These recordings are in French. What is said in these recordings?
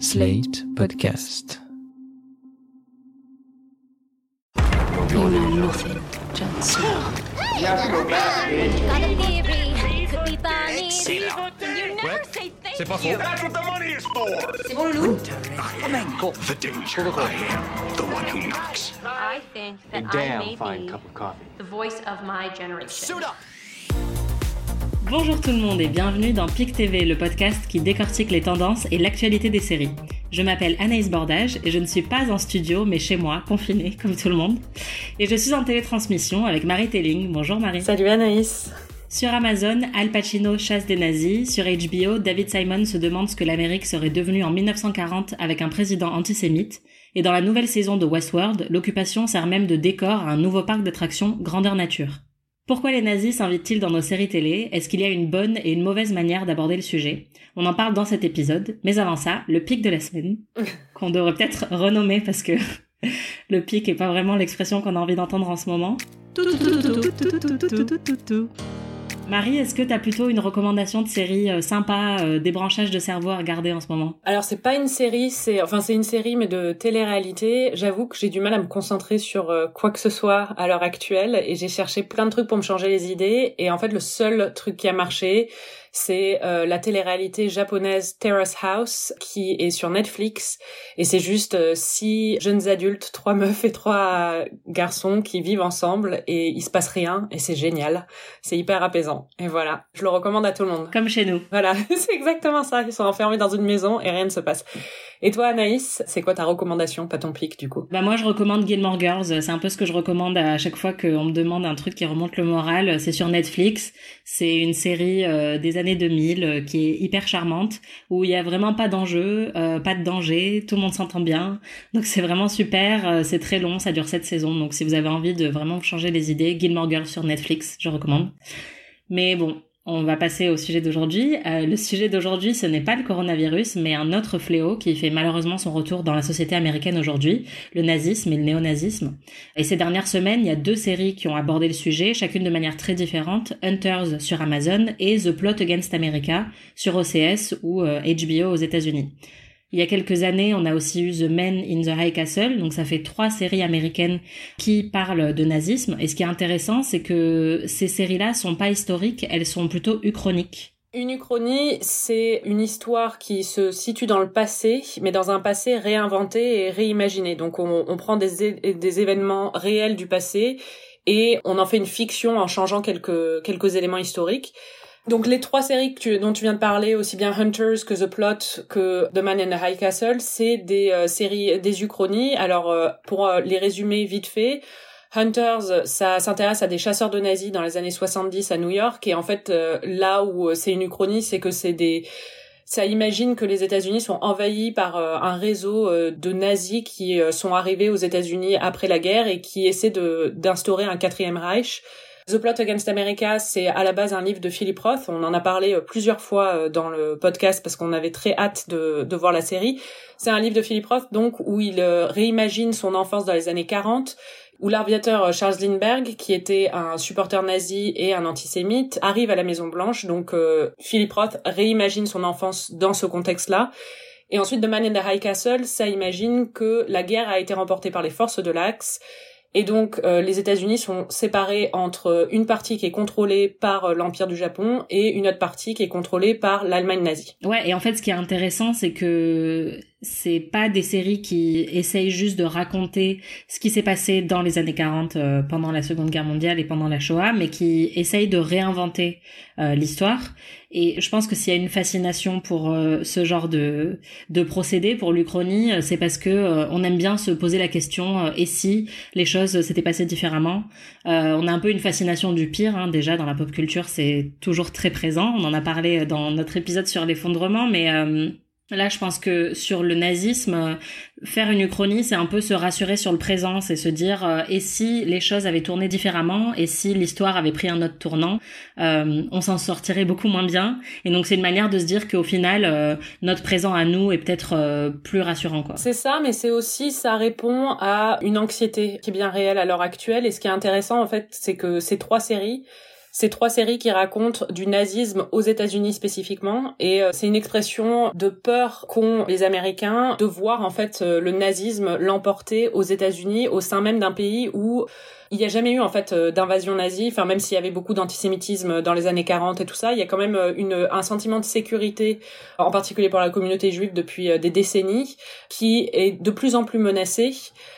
Slate Podcast. You know nothing, Jon Snow. Got a theory. Could be Barney. C'est. You never say thank C'est pas faux. you. That's what the money is for. C'est bon, Loulou? The danger. I am the one who knocks. I think that I may be the voice of my generation. Bonjour tout le monde et bienvenue dans PIC TV, le podcast qui décortique les tendances et l'actualité des séries. Je m'appelle Anaïs Bordage et je ne suis pas en studio mais chez moi, confinée comme tout le monde. Et je suis en télétransmission avec Marie Telling. Bonjour Marie. Salut Anaïs. Sur Amazon, Al Pacino chasse des nazis. Sur HBO, David Simon se demande ce que l'Amérique serait devenue en 1940 avec un président antisémite. Et dans la nouvelle saison de Westworld, l'occupation sert même de décor à un nouveau parc d'attractions grandeur nature. Pourquoi les nazis s'invitent-ils dans nos séries télé Est-ce qu'il y a une bonne et une mauvaise manière d'aborder le sujet On en parle dans cet épisode, mais avant ça, le pic de la semaine, qu'on devrait peut-être renommer parce que le pic est pas vraiment l'expression qu'on a envie d'entendre en ce moment. Marie, est-ce que t'as plutôt une recommandation de série euh, sympa, euh, débranchage de cerveau à regarder en ce moment? Alors c'est pas une série, c'est enfin c'est une série mais de télé-réalité. J'avoue que j'ai du mal à me concentrer sur euh, quoi que ce soit à l'heure actuelle et j'ai cherché plein de trucs pour me changer les idées et en fait le seul truc qui a marché c'est euh, la télé-réalité japonaise Terrace House qui est sur Netflix et c'est juste euh, six jeunes adultes, trois meufs et trois garçons qui vivent ensemble et il se passe rien et c'est génial, c'est hyper apaisant et voilà, je le recommande à tout le monde. Comme chez nous. Voilà, c'est exactement ça. Ils sont enfermés dans une maison et rien ne se passe. Et toi, Anaïs, c'est quoi ta recommandation, pas ton pic, du coup? Bah moi je recommande Gilmore Girls, c'est un peu ce que je recommande à chaque fois qu'on me demande un truc qui remonte le moral, c'est sur Netflix, c'est une série euh, des années 2000 euh, qui est hyper charmante, où il y a vraiment pas d'enjeu, euh, pas de danger, tout le monde s'entend bien, donc c'est vraiment super, c'est très long, ça dure sept saisons, donc si vous avez envie de vraiment changer les idées, Gilmore Girls sur Netflix, je recommande. Mais bon, on va passer au sujet d'aujourd'hui. Euh, le sujet d'aujourd'hui, ce n'est pas le coronavirus, mais un autre fléau qui fait malheureusement son retour dans la société américaine aujourd'hui, le nazisme et le néonazisme. Et ces dernières semaines, il y a deux séries qui ont abordé le sujet, chacune de manière très différente, Hunters sur Amazon et The Plot Against America sur OCS ou euh, HBO aux États-Unis. Il y a quelques années, on a aussi eu The Men in the High Castle, donc ça fait trois séries américaines qui parlent de nazisme. Et ce qui est intéressant, c'est que ces séries-là sont pas historiques, elles sont plutôt uchroniques. Une uchronie, c'est une histoire qui se situe dans le passé, mais dans un passé réinventé et réimaginé. Donc on, prend des, événements réels du passé et on en fait une fiction en changeant quelques éléments historiques. Donc les trois séries que tu- dont tu viens de parler, aussi bien Hunters que The Plot que The Man in the High Castle, c'est des euh, séries, des uchronies. Alors euh, pour euh, les résumer vite fait, Hunters, ça s'intéresse à des chasseurs de nazis dans les années 70 à New York et en fait là où c'est une uchronie, c'est que c'est des ça imagine que les États-Unis sont envahis par un réseau de nazis qui sont arrivés aux États-Unis après la guerre et qui essaient d'instaurer un quatrième Reich. The Plot Against America, c'est à la base un livre de Philip Roth. On en a parlé euh, plusieurs fois euh, dans le podcast parce qu'on avait très hâte de, voir la série. C'est un livre de Philip Roth, donc, où il euh, réimagine son enfance dans les années 40, où l'aviateur euh, Charles Lindbergh, qui était un supporter nazi et un antisémite, arrive à la Maison Blanche. Donc, Philip Roth réimagine son enfance dans ce contexte-là. Et ensuite, The Man in the High Castle, ça imagine que la guerre a été remportée par les forces de l'Axe. Et donc, euh, les États-Unis sont séparés entre une partie qui est contrôlée par euh, l'Empire du Japon et une autre partie qui est contrôlée par l'Allemagne nazie. Ouais, et en fait, ce qui est intéressant, c'est que c'est pas des séries qui essayent juste de raconter ce qui s'est passé dans les années 40 euh, pendant la Seconde Guerre mondiale et pendant la Shoah, mais qui essayent de réinventer euh, l'histoire. Et je pense que s'il y a une fascination pour euh, ce genre de de procédé pour l'Uchronie, euh, c'est parce que euh, on aime bien se poser la question euh, et si les choses s'étaient passées différemment. On a un peu une fascination du pire hein, déjà dans la pop culture, c'est toujours très présent. On en a parlé dans notre épisode sur l'effondrement, mais Là, je pense que sur le nazisme, euh, faire une uchronie, c'est un peu se rassurer sur le présent, c'est se dire euh, et si les choses avaient tourné différemment, et si l'histoire avait pris un autre tournant, euh, on s'en sortirait beaucoup moins bien. Et donc c'est une manière de se dire qu'au final, euh, notre présent à nous est peut-être plus rassurant, quoi. C'est ça, mais c'est aussi, ça répond à une anxiété qui est bien réelle à l'heure actuelle. Et ce qui est intéressant, en fait, c'est que ces trois séries C'est trois séries qui racontent du nazisme aux États-Unis spécifiquement, et c'est une expression de peur qu'ont les Américains de voir en fait le nazisme l'emporter aux États-Unis, au sein même d'un pays où il n'y a jamais eu en fait euh, d'invasion nazie. Enfin, même s'il y avait beaucoup d'antisémitisme dans les années 40 et tout ça, il y a quand même euh, une, un sentiment de sécurité, en particulier pour la communauté juive depuis euh, des décennies, qui est de plus en plus menacée,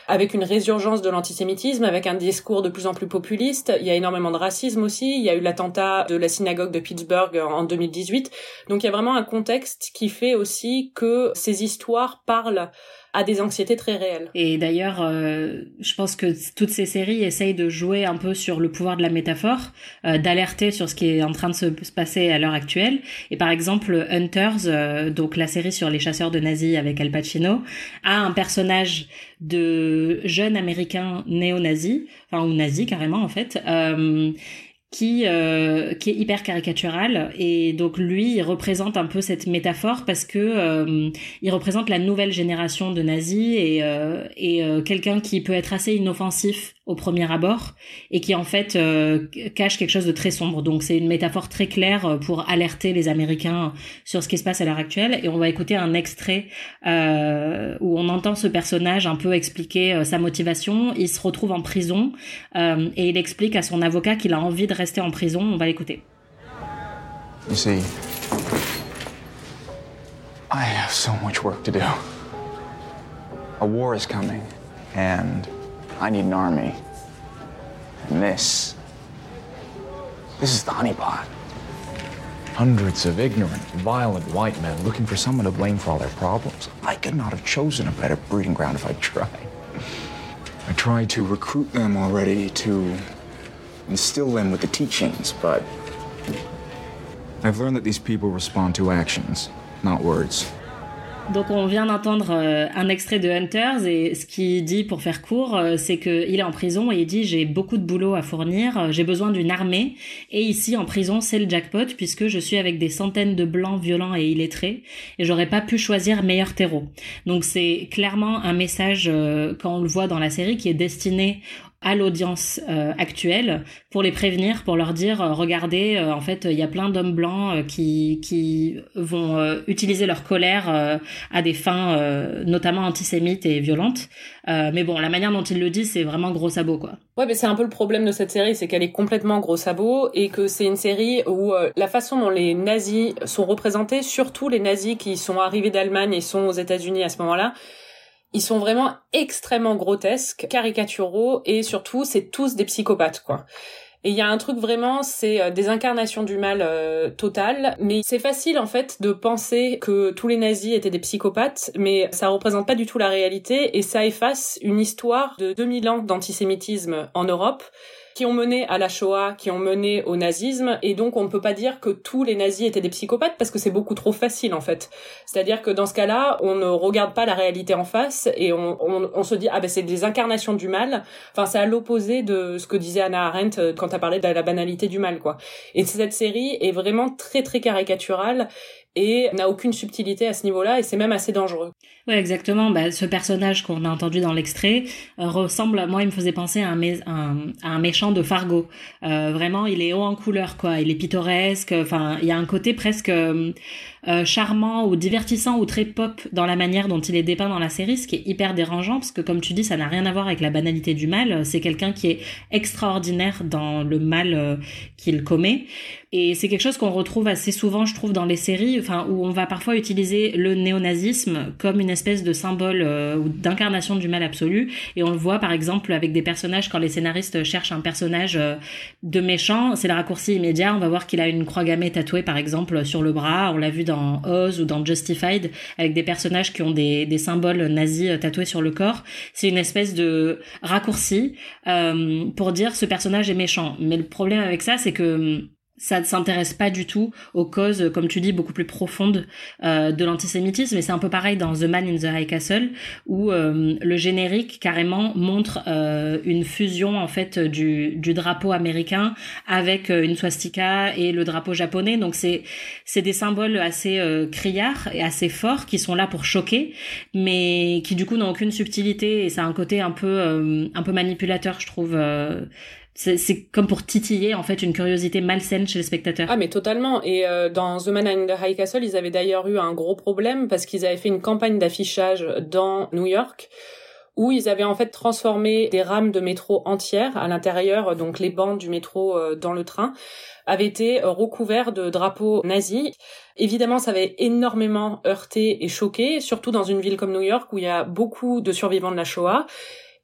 avec une résurgence de l'antisémitisme, avec un discours de plus en plus populiste. Il y a énormément de racisme aussi. Il y a eu l'attentat de la synagogue de Pittsburgh en 2018. Donc il y a vraiment un contexte qui fait aussi que ces histoires parlent à des anxiétés très réelles. Et d'ailleurs, euh, je pense que toutes ces séries essayent de jouer un peu sur le pouvoir de la métaphore, euh, d'alerter sur ce qui est en train de se, passer à l'heure actuelle. Et par exemple, Hunters, euh, donc la série sur les chasseurs de nazis avec Al Pacino, a un personnage de jeune américain néo-nazi, enfin ou nazi carrément en fait, qui euh, qui est hyper caricatural et donc lui il représente un peu cette métaphore parce que euh, il représente la nouvelle génération de nazis et euh, et euh, quelqu'un qui peut être assez inoffensif au premier abord et qui en fait euh, cache quelque chose de très sombre. Donc c'est une métaphore très claire euh, pour alerter les Américains sur ce qui se passe à l'heure actuelle. Et on va écouter un extrait où on entend ce personnage un peu expliquer sa motivation. Il se retrouve en prison et il explique à son avocat qu'il a envie de en prison. On va l'écouter. You see, I have so much work to do. A war is coming and I need an army. And this. This is the honeypot. Hundreds of ignorant, violent white men looking for someone to blame for all their problems. I could not have chosen a better breeding ground if I tried. I tried to recruit them already to instill them with the teachings, but I've learned that these people respond to actions, not words. Donc on vient d'entendre euh, un extrait de Hunters et ce qu'il dit pour faire court, euh, c'est qu'il est en prison et il dit j'ai beaucoup de boulot à fournir, euh, j'ai besoin d'une armée et ici en prison c'est le jackpot puisque je suis avec des centaines de blancs violents et illettrés et j'aurais pas pu choisir meilleur terreau. Donc c'est clairement un message quand on le voit dans la série qui est destiné à l'audience euh, actuelle pour les prévenir, pour leur dire euh, regardez, euh, en fait, il y a plein d'hommes blancs qui qui vont utiliser leur colère à des fins notamment antisémites et violentes. mais bon, la manière dont ils le disent, c'est vraiment gros sabot quoi. Ouais, mais c'est un peu le problème de cette série, c'est qu'elle est complètement gros sabot et que c'est une série où la façon dont les nazis sont représentés, surtout les nazis qui sont arrivés d'Allemagne et sont aux États-Unis à ce moment-là, ils sont vraiment extrêmement grotesques, caricaturaux et surtout c'est tous des psychopathes quoi. Et il y a un truc vraiment, c'est euh, des incarnations du mal euh, total. Mais c'est facile en fait de penser que tous les nazis étaient des psychopathes, mais ça représente pas du tout la réalité et ça efface une histoire de 2000 ans d'antisémitisme en Europe qui ont mené à la Shoah, qui ont mené au nazisme, et donc on ne peut pas dire que tous les nazis étaient des psychopathes parce que c'est beaucoup trop facile en fait. C'est-à-dire que dans ce cas-là, on ne regarde pas la réalité en face et on, on, on se dit ah ben c'est des incarnations du mal. Enfin c'est à l'opposé de ce que disait Anna Arendt euh, quand elle parlait de la banalité du mal quoi. Et cette série est vraiment très très caricaturale et n'a aucune subtilité à ce niveau-là et c'est même assez dangereux. Ouais, exactement. Bah, ce personnage qu'on a entendu dans l'extrait euh, ressemble, moi, il me faisait penser à un, un, à un méchant de Fargo. Euh, vraiment, il est haut en couleur, quoi. Il est pittoresque. Enfin, il y a un côté presque euh, euh, charmant ou divertissant ou très pop dans la manière dont il est dépeint dans la série, ce qui est hyper dérangeant parce que, comme tu dis, ça n'a rien à voir avec la banalité du mal. C'est quelqu'un qui est extraordinaire dans le mal qu'il commet. Et c'est quelque chose qu'on retrouve assez souvent, je trouve, dans les séries, enfin, où on va parfois utiliser le néonazisme comme une espèce de symbole euh, ou d'incarnation du mal absolu. Et on le voit, par exemple, avec des personnages, quand les scénaristes cherchent un personnage euh, de méchant, c'est le raccourci immédiat. On va voir qu'il a une croix gammée tatouée, par exemple, sur le bras. On l'a vu dans Oz ou dans Justified, avec des personnages qui ont des, symboles nazis euh, tatoués sur le corps. C'est une espèce de raccourci euh, pour dire ce personnage est méchant. Mais le problème avec ça, c'est que ça ne s'intéresse pas du tout aux causes, comme tu dis, beaucoup plus profondes euh, de l'antisémitisme. Et c'est un peu pareil dans The Man in the High Castle, où euh, le générique carrément montre euh, une fusion en fait du, du drapeau américain avec euh, une swastika et le drapeau japonais. Donc c'est c'est des symboles assez euh, criards et assez forts qui sont là pour choquer, mais qui du coup n'ont aucune subtilité et ça a un côté un peu un peu manipulateur, je trouve c'est comme pour titiller en fait une curiosité malsaine chez les spectateurs. Ah mais totalement. Et euh, dans The Man in the High Castle, ils avaient d'ailleurs eu un gros problème parce qu'ils avaient fait une campagne d'affichage dans New York où ils avaient en fait transformé des rames de métro entières à l'intérieur, donc les bancs du métro euh, dans le train, avaient été euh, recouverts de drapeaux nazis. Évidemment, ça avait énormément heurté et choqué, surtout dans une ville comme New York où il y a beaucoup de survivants de la Shoah.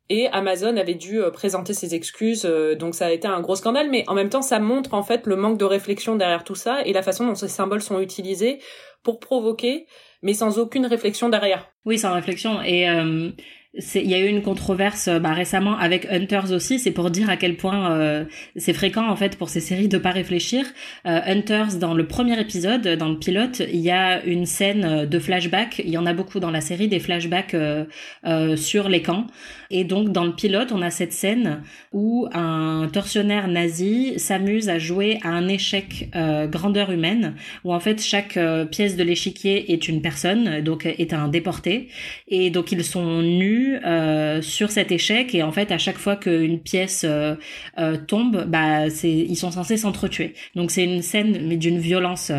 Et Amazon avait dû euh, présenter ses excuses, donc ça a été un gros scandale, mais en même temps ça montre en fait le manque de réflexion derrière tout ça et la façon dont ces symboles sont utilisés pour provoquer, mais sans aucune réflexion derrière. Oui, sans réflexion. Et il y a eu une controverse euh, bah, récemment avec Hunters aussi. C'est pour dire à quel point euh, c'est fréquent en fait pour ces séries de pas réfléchir. Euh, Hunters, dans le premier épisode, dans le pilote, il y a une scène de flashback. Il y en a beaucoup dans la série des flashbacks sur les camps. Et donc dans le pilote, on a cette scène où un tortionnaire nazi s'amuse à jouer à un échec grandeur humaine, où en fait chaque pièce de l'échiquier est une personne, donc est un déporté. Et donc ils sont nus euh, sur cet échec et en fait à chaque fois qu'une pièce euh, euh, tombe, bah c'est ils sont censés s'entretuer. Donc c'est une scène mais d'une violence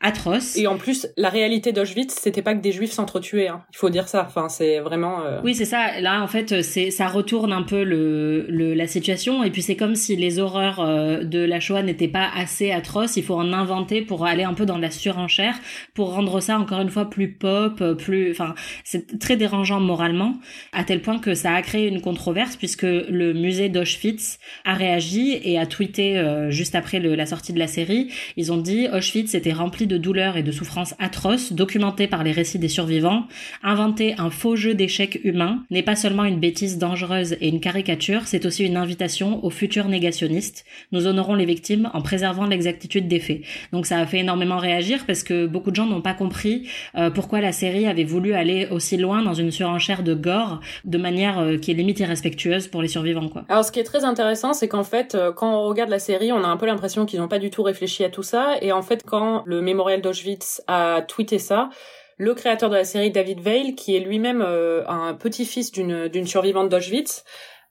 atroce. Et en plus, la réalité d'Auschwitz, c'était pas que des juifs s'entretuaient. Hein. Il faut dire ça. Enfin, c'est vraiment. Euh... Oui, c'est ça. Là, en fait, c'est ça retourne un peu le, le la situation. Et puis c'est comme si les horreurs euh, de la Shoah n'étaient pas assez atroces. Il faut en inventer pour aller un peu dans la surenchère, pour rendre ça encore une fois plus pop, plus. Enfin, c'est très dérangeant moralement, à tel point que ça a créé une controverse puisque le musée d'Auschwitz a réagi et a tweeté euh, juste après le, la sortie de la série. Ils ont dit Auschwitz était rempli de douleurs et de souffrances atroces documentées par les récits des survivants, inventer un faux jeu d'échecs humain n'est pas seulement une bêtise dangereuse et une caricature, c'est aussi une invitation aux futurs négationnistes. Nous honorons les victimes en préservant l'exactitude des faits. Donc ça a fait énormément réagir parce que beaucoup de gens n'ont pas compris euh, pourquoi la série avait voulu aller aussi loin dans une surenchère de gore de manière euh, qui est limite irrespectueuse pour les survivants. Alors ce qui est très intéressant, c'est qu'en fait, euh, quand on regarde la série, on a un peu l'impression qu'ils n'ont pas du tout réfléchi à tout ça. Et en fait, quand le d'Auschwitz a tweeté ça. Le créateur de la série, David Veil, qui est lui-même euh, un petit-fils d'une, d'une survivante d'Auschwitz,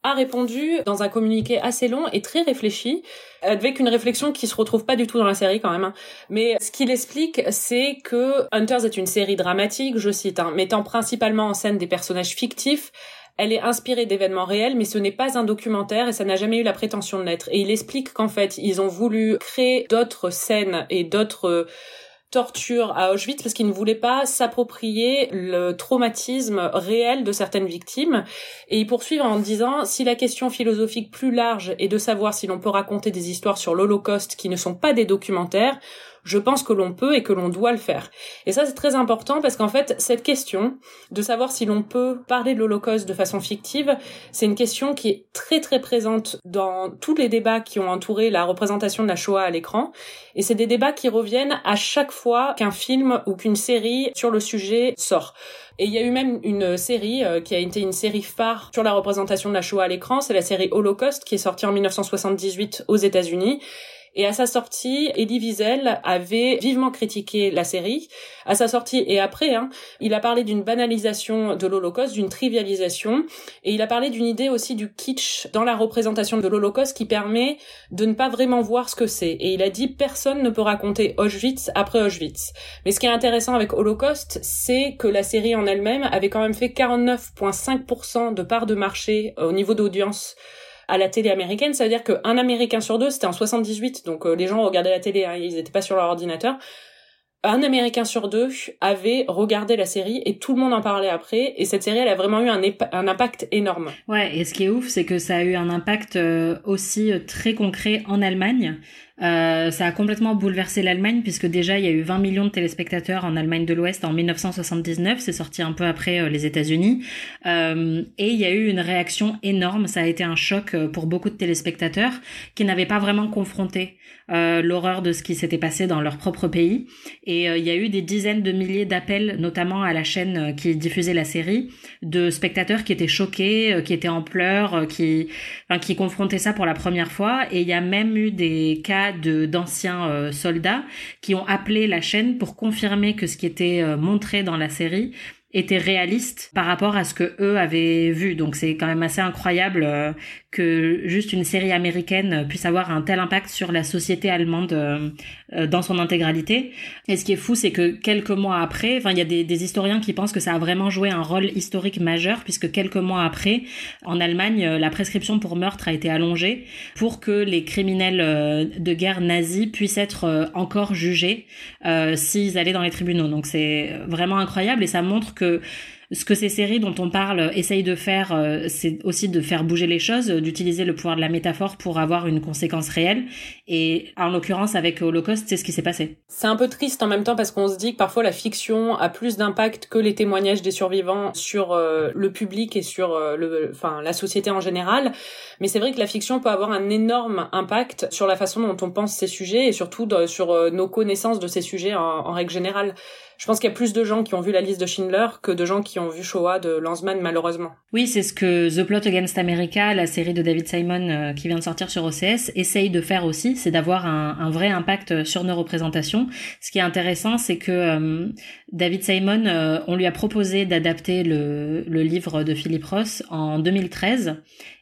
a répondu dans un communiqué assez long et très réfléchi, avec une réflexion qui se retrouve pas du tout dans la série quand même. Hein. Mais ce qu'il explique, c'est que Hunters est une série dramatique, je cite, hein, mettant principalement en scène des personnages fictifs elle est inspirée d'événements réels, mais ce n'est pas un documentaire et ça n'a jamais eu la prétention de l'être. Et il explique qu'en fait, ils ont voulu créer d'autres scènes et d'autres torture à Auschwitz parce qu'il ne voulait pas s'approprier le traumatisme réel de certaines victimes. Et il poursuit en disant, si la question philosophique plus large est de savoir si l'on peut raconter des histoires sur l'Holocauste qui ne sont pas des documentaires, je pense que l'on peut et que l'on doit le faire. Et ça, c'est très important parce qu'en fait, cette question de savoir si l'on peut parler de l'Holocauste de façon fictive, c'est une question qui est très très présente dans tous les débats qui ont entouré la représentation de la Shoah à l'écran. Et c'est des débats qui reviennent à chaque fois qu'un film ou qu'une série sur le sujet sort. Et il y a eu même une série euh, qui a été une série phare sur la représentation de la Shoah à l'écran, c'est la série Holocaust qui est sortie en 1978 aux États-Unis et à sa sortie, Elie Wiesel avait vivement critiqué la série. À sa sortie et après, hein, il a parlé d'une banalisation de l'Holocauste, d'une trivialisation, et il a parlé d'une idée aussi du kitsch dans la représentation de l'Holocauste qui permet de ne pas vraiment voir ce que c'est. Et il a dit personne ne peut raconter Auschwitz après Auschwitz. Mais ce qui est intéressant avec Holocauste, c'est que la série en elle-même avait quand même fait 49,5% de part de marché au niveau d'audience à la télé américaine, ça veut dire qu'un Américain sur deux, c'était en 78, donc euh, les gens regardaient la télé, hein, ils n'étaient pas sur leur ordinateur, un Américain sur deux avait regardé la série et tout le monde en parlait après. Et cette série, elle a vraiment eu un, impact énorme. Ouais, et ce qui est ouf, c'est que ça a eu un impact euh, aussi euh, très concret en Allemagne. Euh, ça a complètement bouleversé l'Allemagne puisque déjà il y a eu 20 millions de téléspectateurs en Allemagne de l'Ouest en 1979, c'est sorti un peu après euh, les États-Unis, euh, et il y a eu une réaction énorme. Ça a été un choc euh, pour beaucoup de téléspectateurs qui n'avaient pas vraiment confronté l'horreur de ce qui s'était passé dans leur propre pays. Et il y a eu des dizaines de milliers d'appels, notamment à la chaîne qui diffusait la série, de spectateurs qui étaient choqués, qui étaient en pleurs, qui, enfin, qui confrontaient ça pour la première fois. Et il y a même eu des cas d'anciens euh, soldats qui ont appelé la chaîne pour confirmer que ce qui était euh, montré dans la série était réaliste par rapport à ce que eux avaient vu. Donc c'est quand même assez incroyable euh, que juste une série américaine puisse avoir un tel impact sur la société allemande euh, euh, dans son intégralité. Et ce qui est fou, c'est que quelques mois après, enfin, il y a des, des, historiens qui pensent que ça a vraiment joué un rôle historique majeur, puisque quelques mois après, en Allemagne, la prescription pour meurtre a été allongée pour que les criminels de guerre nazis puissent être encore jugés s'ils allaient dans les tribunaux. Donc c'est vraiment incroyable et ça montre que ce que ces séries dont on parle essayent de faire, euh, c'est aussi de faire bouger les choses, d'utiliser le pouvoir de la métaphore pour avoir une conséquence réelle. Et en l'occurrence, avec Holocaust, c'est ce qui s'est passé. C'est un peu triste en même temps parce qu'on se dit que parfois la fiction a plus d'impact que les témoignages des survivants sur euh, le public et sur euh, le, enfin, la société en général. Mais c'est vrai que la fiction peut avoir un énorme impact sur la façon dont on pense ces sujets et surtout sur nos connaissances de ces sujets en, en règle générale. Je pense qu'il y a plus de gens qui ont vu la liste de Schindler que de gens qui ont vu Shoah de Lanzmann, malheureusement. Oui, c'est ce que The Plot Against America, la série de David Simon euh, qui vient de sortir sur OCS, essaye de faire aussi, c'est d'avoir un, vrai impact sur nos représentations. Ce qui est intéressant, c'est que euh, David Simon, euh, on lui a proposé d'adapter le, livre de Philip Ross en 2013.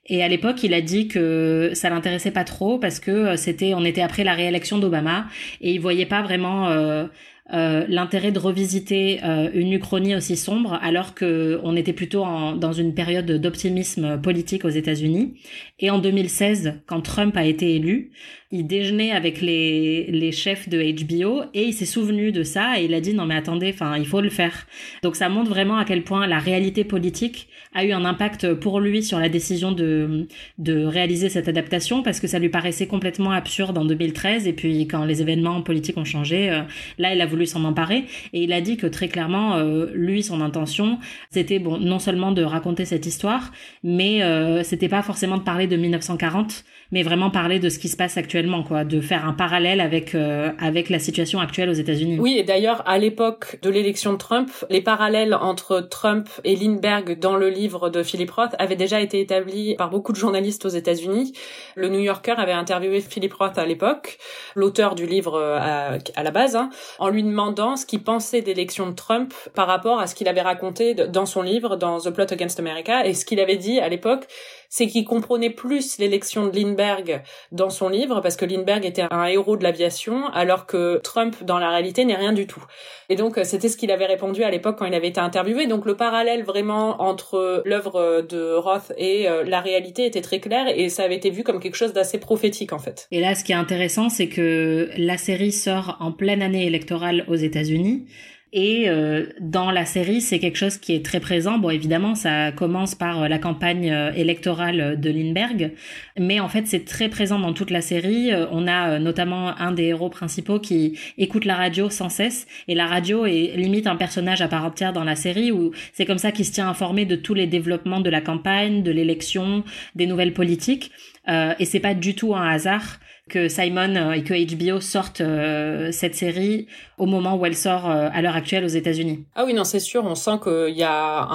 Et à l'époque, il a dit que ça l'intéressait pas trop parce que c'était, on était après la réélection d'Obama et il voyait pas vraiment euh, euh, l'intérêt de revisiter euh, une uchronie aussi sombre alors que on était plutôt dans une période d'optimisme politique aux États-Unis. Et en 2016, quand Trump a été élu, il déjeunait avec les, les chefs de HBO et il s'est souvenu de ça et il a dit non mais attendez, enfin il faut le faire. Donc ça montre vraiment à quel point la réalité politique a eu un impact pour lui sur la décision de, de réaliser cette adaptation parce que ça lui paraissait complètement absurde en 2013 et puis quand les événements politiques ont changé, euh, là il a voulu s'en emparer et il a dit que très clairement euh, lui son intention c'était bon non seulement de raconter cette histoire mais euh, c'était pas forcément de parler de 1940 mais vraiment parler de ce qui se passe actuellement, de faire un parallèle avec euh, avec la situation actuelle aux États-Unis. Oui, et d'ailleurs à l'époque de l'élection de Trump, les parallèles entre Trump et Lindbergh dans le livre de Philip Roth avaient déjà été établis par beaucoup de journalistes aux États-Unis. Le New Yorker avait interviewé Philip Roth à l'époque, l'auteur du livre euh, à, à la base, hein, en lui demandant ce qu'il pensait d'élection de Trump par rapport à ce qu'il avait raconté dans son livre, dans The Plot Against America, et ce qu'il avait dit à l'époque, c'est qu'il comprenait plus l'élection de Lindbergh dans son livre, parce que Lindbergh était un héros de l'aviation, alors que Trump, dans la réalité, n'est rien du tout. Et donc, euh, c'était ce qu'il avait répondu à l'époque quand il avait été interviewé. Donc, le parallèle vraiment entre l'œuvre de Roth et euh, la réalité était très clair, et ça avait été vu comme quelque chose d'assez prophétique, en fait. Et là, ce qui est intéressant, c'est que la série sort en pleine année électorale aux États-Unis. Et euh, dans la série, c'est quelque chose qui est très présent. Bon, évidemment, ça commence par euh, la campagne euh, électorale de Lindbergh, mais en fait, c'est très présent dans toute la série. On a notamment un des héros principaux qui écoute la radio sans cesse, et la radio est limite un personnage à part entière dans la série, où c'est comme ça qu'il se tient informé de tous les développements de la campagne, de l'élection, des nouvelles politiques. Euh, et c'est pas du tout un hasard que Simon euh, et que HBO sortent euh, cette série au moment où elle sort euh, à l'heure actuelle aux États-Unis. Ah oui, non, c'est sûr, on sent qu'il y a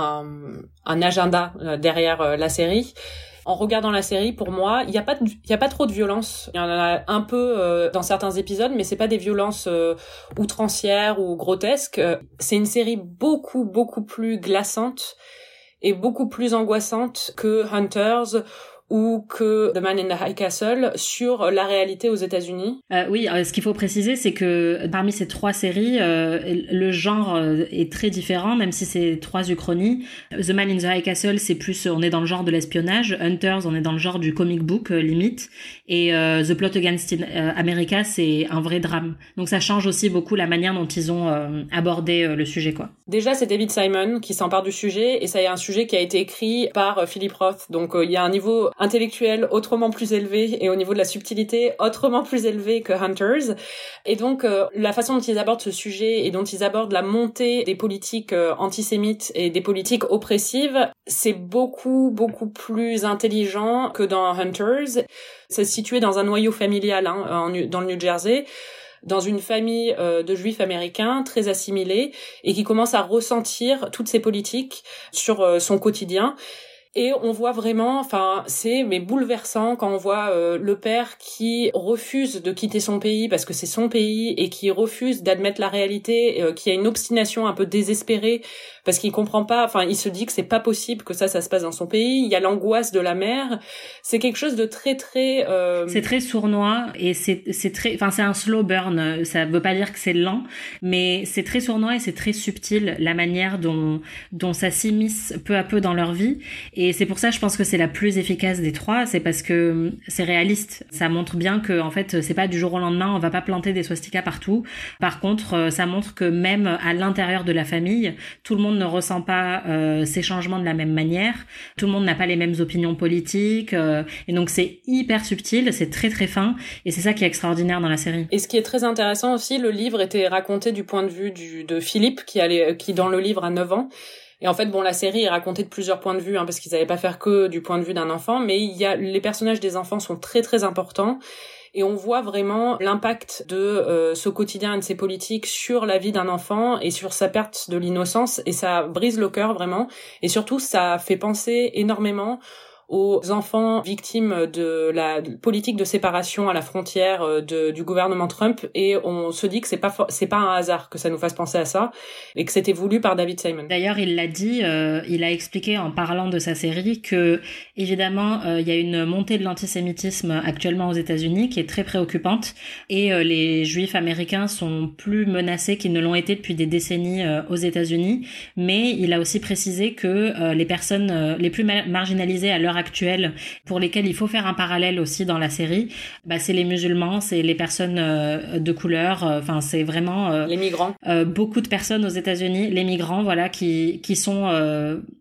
un, agenda derrière la série. En regardant la série, pour moi, il n'y a pas, y a pas trop de violence. Il y en a un peu dans certains épisodes, mais c'est pas des violences outrancières ou grotesques. C'est une série beaucoup, beaucoup plus glaçante et beaucoup plus angoissante que Hunters ou que The Man in the High Castle sur la réalité aux États-Unis euh, Oui, euh, ce qu'il faut préciser, c'est que parmi ces trois séries, euh, le genre euh, est très différent, même si c'est trois uchronies. The Man in the High Castle, c'est plus, on est dans le genre de l'espionnage. Hunters, on est dans le genre du comic book limite. Et The Plot Against America, c'est un vrai drame. Donc ça change aussi beaucoup la manière dont ils ont abordé le sujet, quoi. Déjà, c'est David Simon qui s'empare du sujet, et ça est un sujet qui a été écrit par Philip Roth. Donc il y a un niveau intellectuel autrement plus élevé et au niveau de la subtilité autrement plus élevé que Hunters. Et donc euh, la façon dont ils abordent ce sujet et dont ils abordent la montée des politiques euh, antisémites et des politiques oppressives, c'est beaucoup beaucoup plus intelligent que dans Hunters. C'est situé dans un noyau familial hein, dans le New Jersey dans une famille euh, de juifs américains très assimilés et qui commence à ressentir toutes ces politiques sur son quotidien et on voit vraiment, enfin, c'est mais bouleversant quand on voit euh, le père qui refuse de quitter son pays parce que c'est son pays et qui refuse d'admettre la réalité, euh, qui a une obstination un peu désespérée parce qu'il comprend pas. Enfin, il se dit que c'est pas possible que ça, ça se passe dans son pays. Il y a l'angoisse de la mère. C'est quelque chose de très très. Euh... C'est très sournois et c'est c'est très. Enfin, c'est un slow burn. Ça veut pas dire que c'est lent, mais c'est très sournois et c'est très subtil la manière dont dont ça s'immisce peu à peu dans leur vie. Et c'est pour ça, je pense que c'est la plus efficace des trois. C'est parce que c'est réaliste. Ça montre bien que en fait, c'est pas du jour au lendemain. On va pas planter des swastikas partout. Par contre, euh, ça montre que même à l'intérieur de la famille, tout le monde ne ressent pas euh, ces changements de la même manière. Tout le monde n'a pas les mêmes opinions politiques. Euh, et donc c'est hyper subtil, c'est très très fin. Et c'est ça qui est extraordinaire dans la série. Et ce qui est très intéressant aussi, le livre était raconté du point de vue de Philippe, qui, allait, qui dans le livre a 9 ans. Et en fait, bon, la série est racontée de plusieurs points de vue, hein, parce qu'ils n'avaient pas faire que du point de vue d'un enfant, mais il y a les personnages des enfants sont très très importants et on voit vraiment l'impact de euh, ce quotidien et de ces politiques sur la vie d'un enfant et sur sa perte de l'innocence. Et ça brise le cœur vraiment. Et surtout ça fait penser énormément aux enfants victimes de la politique de séparation à la frontière euh, de, du gouvernement Trump et on se dit que c'est pas c'est pas un hasard que ça nous fasse penser à ça et que c'était voulu par David Simon. D'ailleurs, il l'a dit, euh, il a expliqué en parlant de sa série que évidemment euh, il y a une montée de l'antisémitisme actuellement aux États-Unis qui est très préoccupante et les juifs américains sont plus menacés qu'ils ne l'ont été depuis des décennies aux États-Unis, mais il a aussi précisé que les personnes les plus marginalisées à l'heure actuelles pour lesquels il faut faire un parallèle aussi dans la série, bah, c'est les musulmans, c'est les personnes euh, de couleur, euh, enfin c'est vraiment euh, les migrants. beaucoup de personnes aux États-Unis, les migrants, voilà, qui qui sont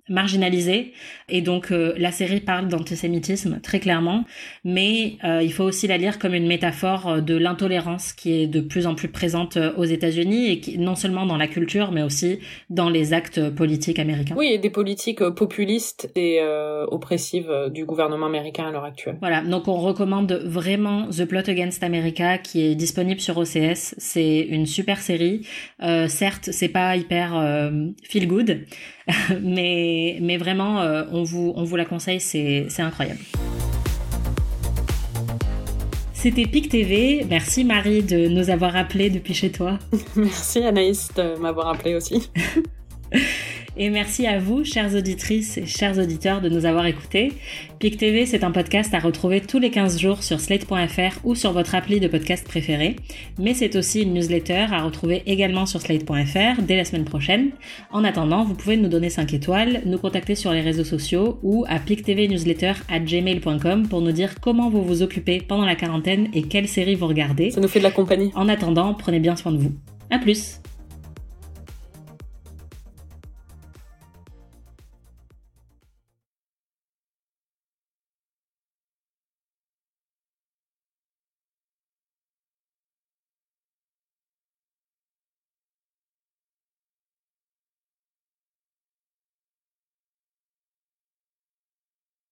marginalisés. Et donc la série parle d'antisémitisme très clairement, mais il faut aussi la lire comme une métaphore de l'intolérance qui est de plus en plus présente aux États-Unis et qui non seulement dans la culture, mais aussi dans les actes politiques américains. Oui, et des politiques populistes et oppressives euh, du gouvernement américain à l'heure actuelle. Voilà, donc on recommande vraiment The Plot Against America qui est disponible sur OCS. C'est une super série. Euh, certes, c'est pas hyper euh, feel good, mais mais vraiment euh, on vous on vous la conseille, c'est c'est incroyable. C'était PIC TV. Merci Marie de nous avoir appelés depuis chez toi. Merci Anaïs de m'avoir appelé aussi. Et merci à vous, chères auditrices et chers auditeurs, de nous avoir écoutés. PIC TV, c'est un podcast à retrouver tous les 15 jours sur slate.fr ou sur votre appli de podcast préféré. Mais c'est aussi une newsletter à retrouver également sur slate.fr dès la semaine prochaine. En attendant, vous pouvez nous donner 5 étoiles, nous contacter sur les réseaux sociaux ou à pictvnewsletter à gmail.com pour nous dire comment vous vous occupez pendant la quarantaine et quelles séries vous regardez. Ça nous fait de la compagnie. En attendant, prenez bien soin de vous. À plus!